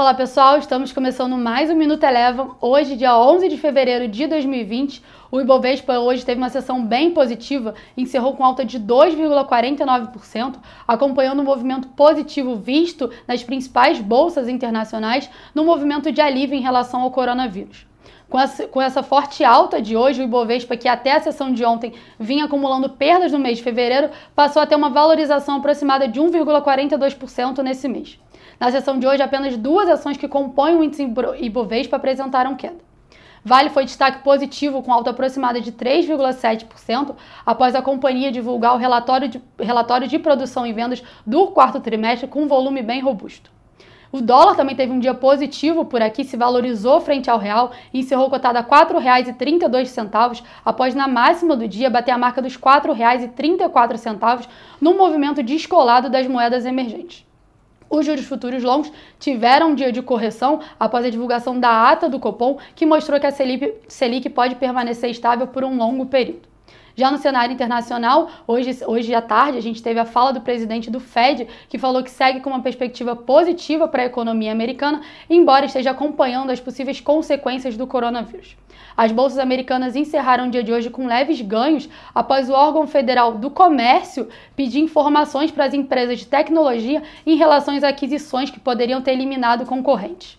Olá pessoal, estamos começando mais um Minuto Eleva. Hoje, dia 11 de fevereiro de 2020, o Ibovespa hoje teve uma sessão bem positiva, encerrou com alta de 2,49%, acompanhando o um movimento positivo visto nas principais bolsas internacionais no movimento de alívio em relação ao coronavírus. Com essa, forte alta de hoje, o Ibovespa, que até a sessão de ontem vinha acumulando perdas no mês de fevereiro, passou a ter uma valorização aproximada de 1,42% nesse mês. Na sessão de hoje, apenas duas ações que compõem o índice Ibovespa apresentaram queda. Vale foi destaque positivo com alta aproximada de 3,7% após a companhia divulgar o relatório de, relatório de produção e vendas do quarto trimestre com um volume bem robusto. O dólar também teve um dia positivo por aqui, se valorizou frente ao real e encerrou cotado a R$ 4,32 após na máxima do dia bater a marca dos R$ 4,34 num movimento descolado das moedas emergentes. Os juros futuros longos tiveram um dia de correção após a divulgação da ata do Copom, que mostrou que a Selic, Selic pode permanecer estável por um longo período. Já no cenário internacional, hoje, hoje à tarde, a gente teve a fala do presidente do Fed, que falou que segue com uma perspectiva positiva para a economia americana, embora esteja acompanhando as possíveis consequências do coronavírus. As bolsas americanas encerraram o dia de hoje com leves ganhos após o órgão federal do comércio pedir informações para as empresas de tecnologia em relação às aquisições que poderiam ter eliminado concorrentes.